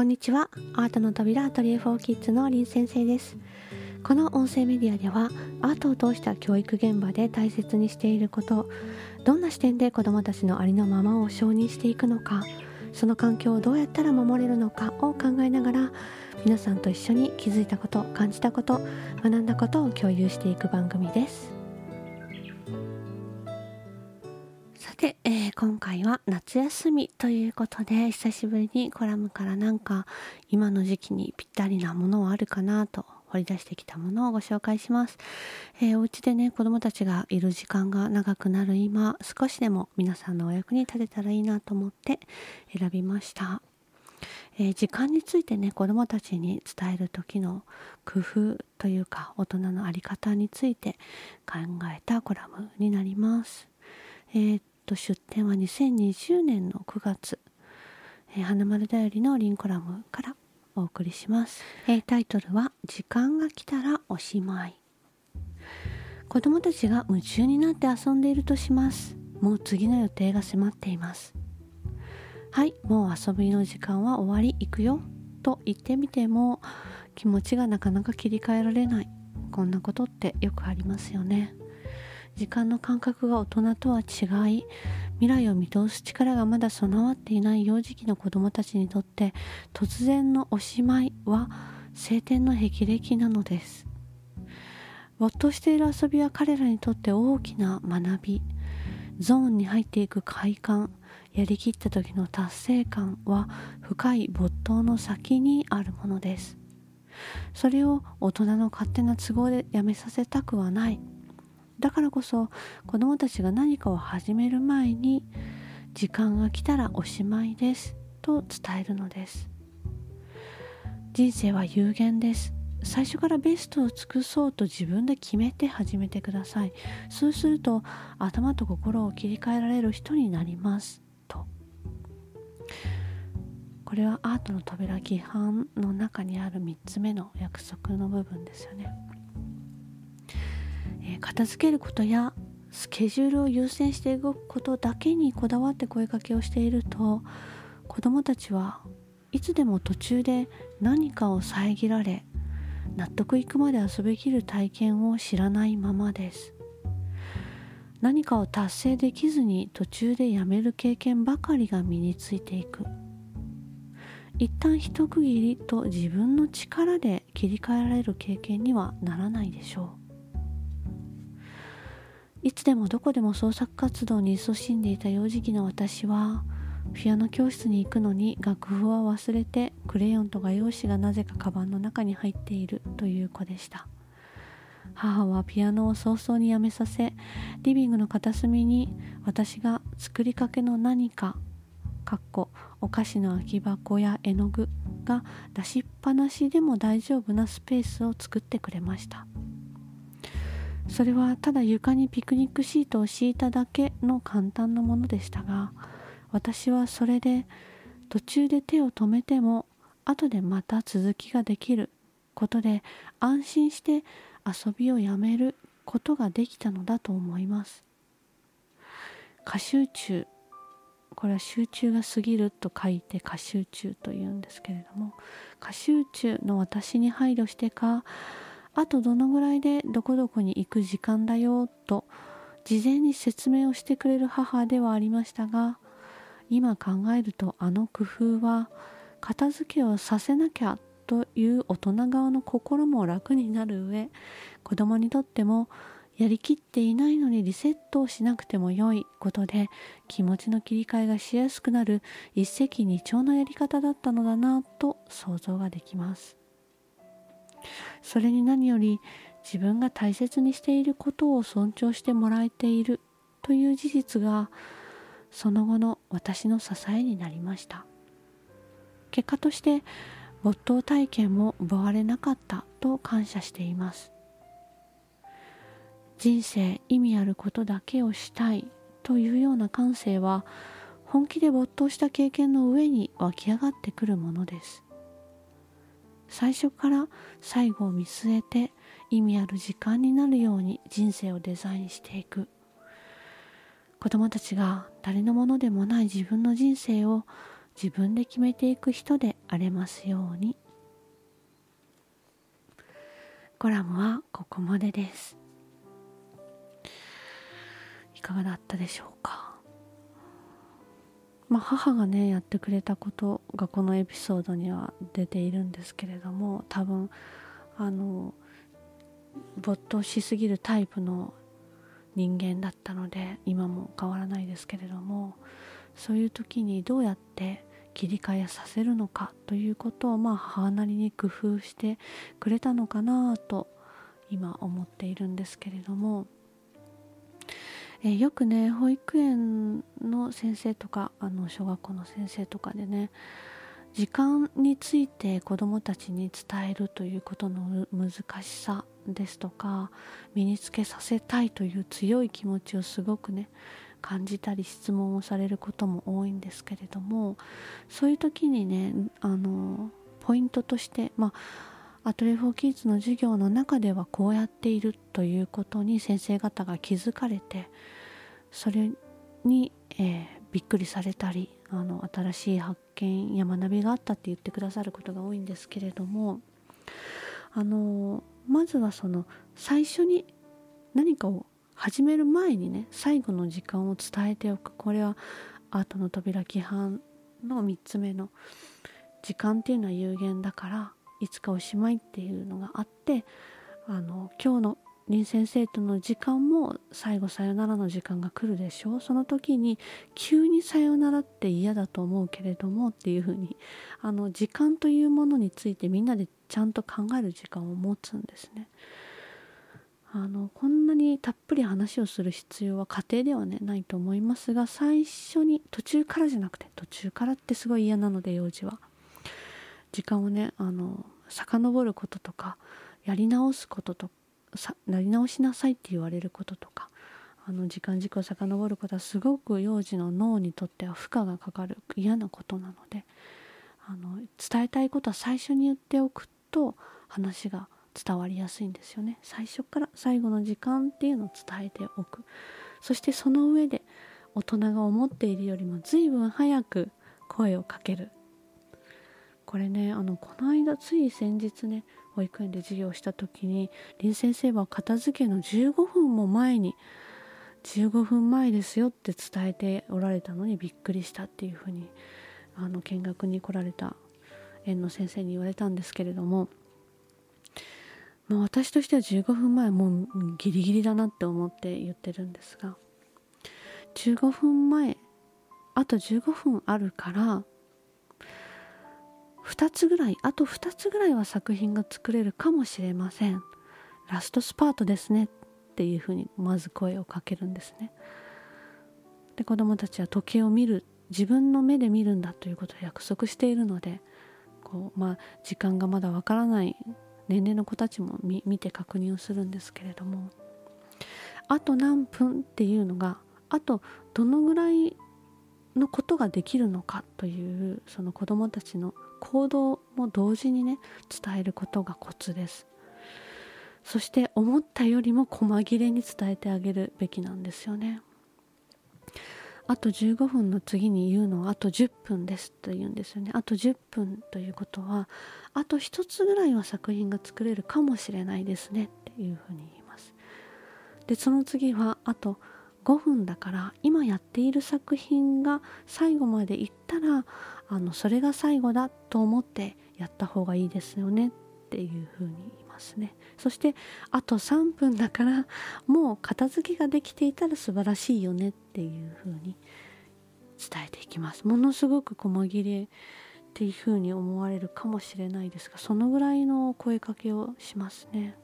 こんにちは。アートの扉アトリエ4キッズの林先生です。この音声メディアではアートを通した教育現場で大切にしていることどんな視点で子どもたちのありのままを承認していくのかその環境をどうやったら守れるのかを考えながら皆さんと一緒に気づいたこと感じたこと学んだことを共有していく番組です。今回は夏休みということで久しぶりにコラムからなんか今の時期にぴったりなものはあるかなと掘り出してきたものをご紹介します、えー、お家でね子どもたちがいる時間が長くなる今少しでも皆さんのお役に立てたらいいなと思って選びましたえー、時間についてね子どもたちに伝える時の工夫というか大人の在り方について考えたコラムになります。えー、と出展は2020年の9月、えー、花丸だよりのリンコラムからお送りします、えー、タイトルは「時間が来たらおしまい」子どもたちが夢中になって遊んでいるとします。もう次の予定が迫っています。はいもう遊びの時間は終わり行くよ。と言ってみても気持ちがなかなか切り替えられない。こんなことってよくありますよね。時間の感覚が大人とは違い未来を見通す力がまだ備わっていない幼児期の子どもたちにとって突然のおしまいは晴天の霹靂なのです。没頭している遊びは彼らにとって大きな学び。ゾーンに入っていく快感やりきった時の達成感は深い没頭の先にあるものです。それを大人の勝手な都合でやめさせたくはない。だからこそ子どもたちが何かを始める前に時間が来たらおしまいですと伝えるのです。人生は有限です。最初からベストを尽くそうと自分で決めて始めてください。そうすると頭と心を切り替えられる人になります。と。これはアートの扉規範の中にある3つ目の約束の部分ですよね、片付けることやスケジュールを優先して動くことだけにこだわって声かけをしていると子どもたちはいつでも途中で何かを遮られ納得いくまで遊びきる体験を知らないままです。何かを達成できずに途中でやめる経験ばかりが身についていく。一旦一区切りと自分の力で切り替えられる経験にはならないでしょう。いつでもどこでも創作活動に勤しんでいた幼児期の私はピアノ教室に行くのに楽譜は忘れてクレヨンと画用紙がなぜかカバンの中に入っているという子でした。母はピアノを早々にやめさせリビングの片隅に私が作りかけの何かかっこお菓子の空き箱や絵の具が出しっぱなしでも大丈夫なスペースを作ってくれました。それはただ床にピクニックシートを敷いただけの簡単なものでしたが私はそれで途中で手を止めても後でまた続きができることで安心して遊びをやめることができたのだと思います。過集中。これは集中が過ぎると書いて過集中というんですけれども過集中の私に配慮してかあとどのぐらいでどこどこに行く時間だよと事前に説明をしてくれる母ではありましたが今考えるとあの工夫は片付けをさせなきゃという大人側の心も楽になる上子供にとってもやりきっていないのにリセットをしなくても良いことで気持ちの切り替えがしやすくなる一石二鳥のやり方だったのだなと想像ができます。それに何より自分が大切にしていることを尊重してもらえているという事実がその後の私の支えになりました。結果として没頭体験も奪われなかったと感謝しています。人生意味あることだけをしたいというような感性は本気で没頭した経験の上に湧き上がってくるものです。最初から最後を見据えて意味ある時間になるように人生をデザインしていく。子供たちが誰のものでもない自分の人生を自分で決めていく人であれますように。コラムはここまでです。いかがだったでしょうか？まあ母がねやってくれたことがこのエピソードには出ているんですけれども多分あの没頭しすぎるタイプの人間だったので今も変わらないですけれどもそういう時にどうやって切り替えさせるのかということをまあ母なりに工夫してくれたのかなと今思っているんですけれども、えよくね保育園の先生とかあの小学校の先生とかでね時間について子どもたちに伝えるということの難しさですとか身につけさせたいという強い気持ちをすごくね感じたり質問をされることも多いんですけれどもそういう時にねあのポイントとしてまあアトレフォーキッズの授業の中ではこうやっているということに先生方が気づかれてそれに、えー、びっくりされたりあの新しい発見や学びがあったって言ってくださることが多いんですけれどもあのまずはその最初に何かを始める前にね最後の時間を伝えておく。これはアートの扉規範の3つ目の時間っていうのは有限だからいつかおしまいっていうのがあってあの今日の林先生との時間も最後さよならの時間が来るでしょうその時に急にさよならって嫌だと思うけれどもっていうふうにあの時間というものについてみんなでちゃんと考える時間を持つんですね。あのこんなにたっぷり話をする必要は家庭ではねないと思いますが最初に途中からじゃなくて途中からってすごい嫌なので幼児は時間をねあの遡ることとかやり直すこととさなり直しなさいって言われることとかあの時間軸を遡ることはすごく幼児の脳にとっては負荷がかかる嫌なことなのであの伝えたいことは最初に言っておくと話が伝わりやすいんですよね。最初から最後の時間っていうのを伝えておく。そしてその上で大人が思っているよりも随分早く声をかける。これねあのこの間つい先日ね保育園で授業した時に林先生は片付けの15分も前に15分前ですよって伝えておられたのにびっくりしたっていうふうにあの見学に来られた園の先生に言われたんですけれどもまあ、私としては15分前もうギリギリだなって思って言ってるんですが15分前あと15分あるから2つぐらいあと2つぐらいは作品が作れるかもしれません。ラストスパートですねっていうふうにまず声をかけるんですね。で子どもたちは時計を見る自分の目で見るんだということを約束しているのでこうまあ時間がまだわからない年齢の子たちも見て確認をするんですけれども。あと何分っていうのがあとどのぐらいのことができるのかというその子どもたちの行動も同時にね伝えることがコツです。そして思ったよりも細切れに伝えてあげるべきなんですよね。あと15分の次に言うのはあと10分ですと言うんですよね。あと10分ということはあと1つぐらいは作品が作れるかもしれないですねっていうふうに言います。でその次はあと5分だから今やっている作品が最後までいったらあのそれが最後だと思ってやった方がいいですよねっていうふうに言いますね。そしてあと3分だからもう片付けができていたら素晴らしいよねっていうふうに伝えていきます。ものすごく細切れっていうふうに思われるかもしれないですがそのぐらいの声かけをしますね。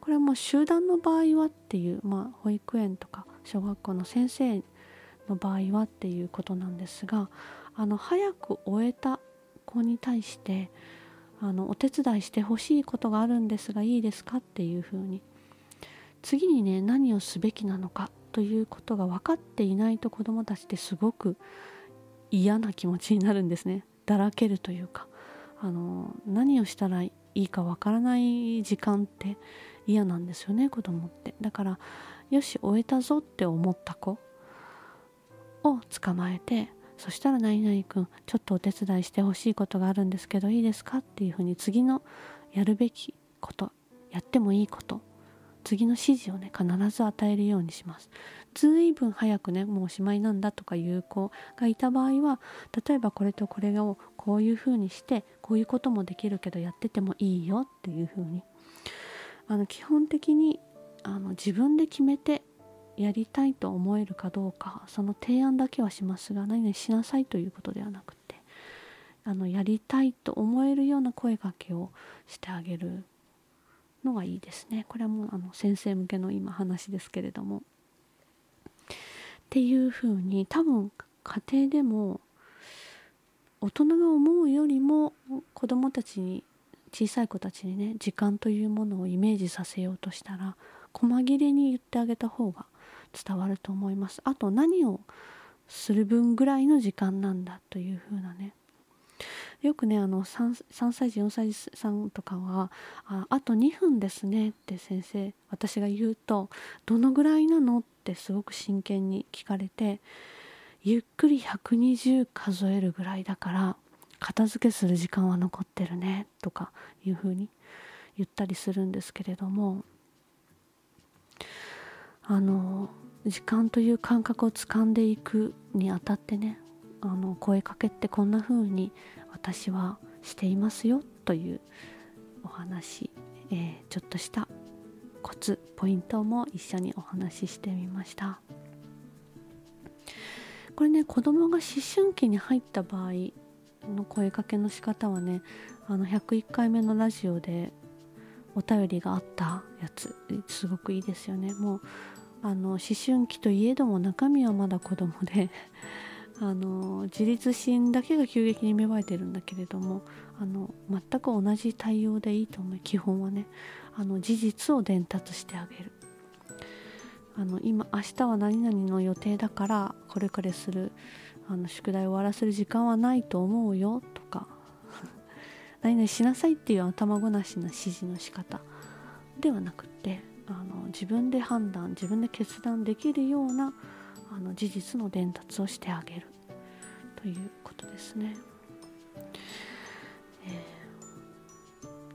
これはもう集団の場合はっていう、まあ、保育園とか小学校の先生の場合はっていうことなんですがあの早く終えた子に対してあのお手伝いしてほしいことがあるんですがいいですかっていうふうに次にね何をすべきなのかということが分かっていないと子どもたちってすごく嫌な気持ちになるんですね。だらけるというか。あの何をしたらいいかわからない時間って嫌なんですよね子供って。だからよし終えたぞって思った子。を捕まえてそしたら何々君ちょっとお手伝いしてほしいことがあるんですけどいいですかっていうふうに次のやるべきことやってもいいこと。次の指示をね必ず与えるようにします。ずいぶん早くねもうおしまいなんだとかいう子がいた場合は例えばこれとこれをこういうふうにしてこういうこともできるけどやっててもいいよっていうふうに。あの基本的にあの自分で決めてやりたいと思えるかどうかその提案だけはしますが何々しなさいということではなくてあのやりたいと思えるような声かけをしてあげるのがいいですね。これはもうあの先生向けの今話ですけれども。っていうふうに多分家庭でも大人が思うよりも子どもたちに小さい子たちにね時間というものをイメージさせようとしたら細切れに言ってあげた方が伝わると思いますあと何をする分ぐらいの時間なんだというふうなねよくねあの 3, 3歳児4歳児さんとかはあ「あと2分ですね」って先生私が言うと「どのぐらいなの?」ってすごく真剣に聞かれてゆっくり120数えるぐらいだから片付けする時間は残ってるねとかいうふうに言ったりするんですけれどもあの時間という感覚をつかんでいくにあたってねあの声かけってこんな風に私はしていますよというお話、えー、ちょっとしたコツポイントも一緒にお話ししてみました。これね子供が思春期に入った場合の声かけの仕方はねあの101回目のラジオでお便りがあったやつ。すごくいいですよね。もうあの思春期といえども中身はまだ子供で あの自立心だけが急激に芽生えてるんだけれどもあの全く同じ対応でいいと思う。基本はね。あの事実を伝達してあげる。あの今明日は何々の予定だからこれこれするあの宿題を終わらせる時間はないと思うよとか何々しなさいっていう頭ごなしな指示の仕方ではなくってあの自分で判断自分で決断できるようなあの事実の伝達をしてあげる。ということですね。え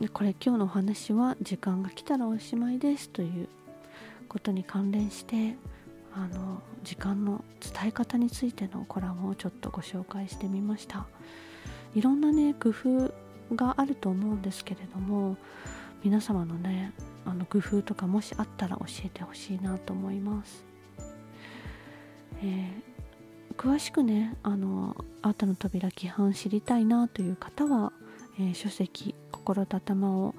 ー、でこれ今日のお話は「時間が来たらおしまいです」ということに関連してあの時間の伝え方についてのコラムをちょっとご紹介してみました。いろんなね工夫があると思うんですけれども皆様のねあの工夫とかもしあったら教えてほしいなと思います。えー、詳しくねあのアートの扉規範知りたいなという方は、えー、書籍「心と頭を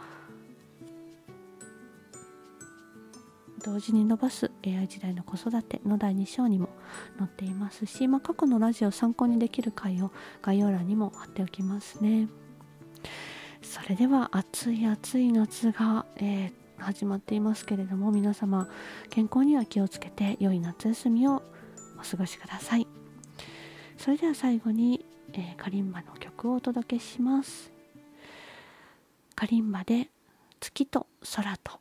同時に伸ばす AI 時代の子育ての第2章にも載っていますし、まあ、過去のラジオ参考にできる回を概要欄にも貼っておきますね。それでは暑い暑い夏が、えー、始まっていますけれども皆様健康には気をつけて良い夏休みをお過ごしください。それでは最後に、えー、カリンバの曲をお届けします。カリンバで月と空と。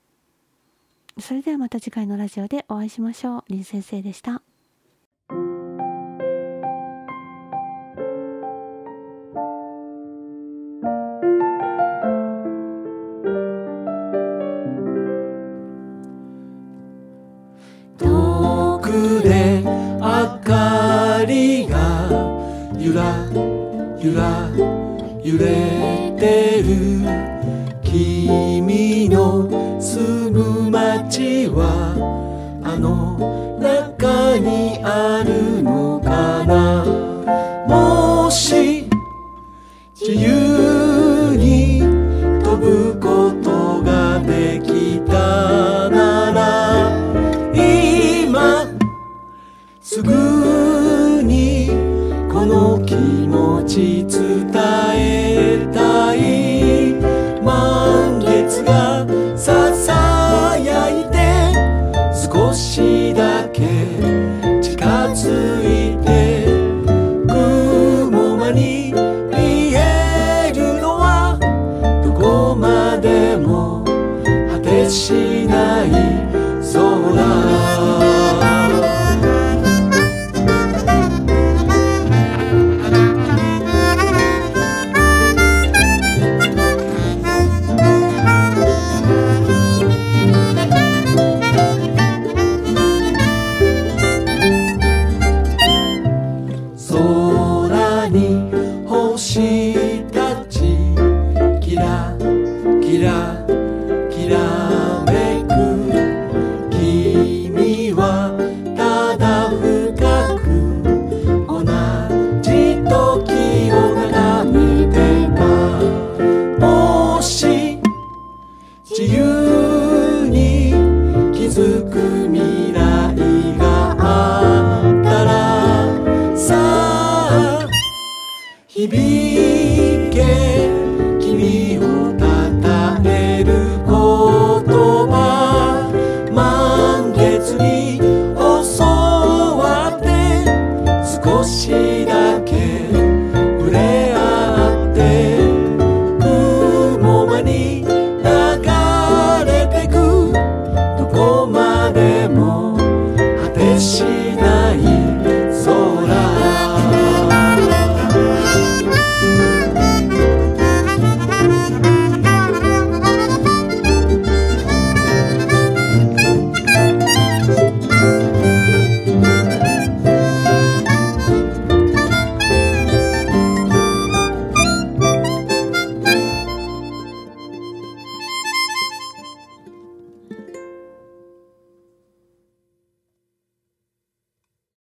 それではまた次回のラジオでお会いしましょう。林先生でした。君の住む街はあの中にしない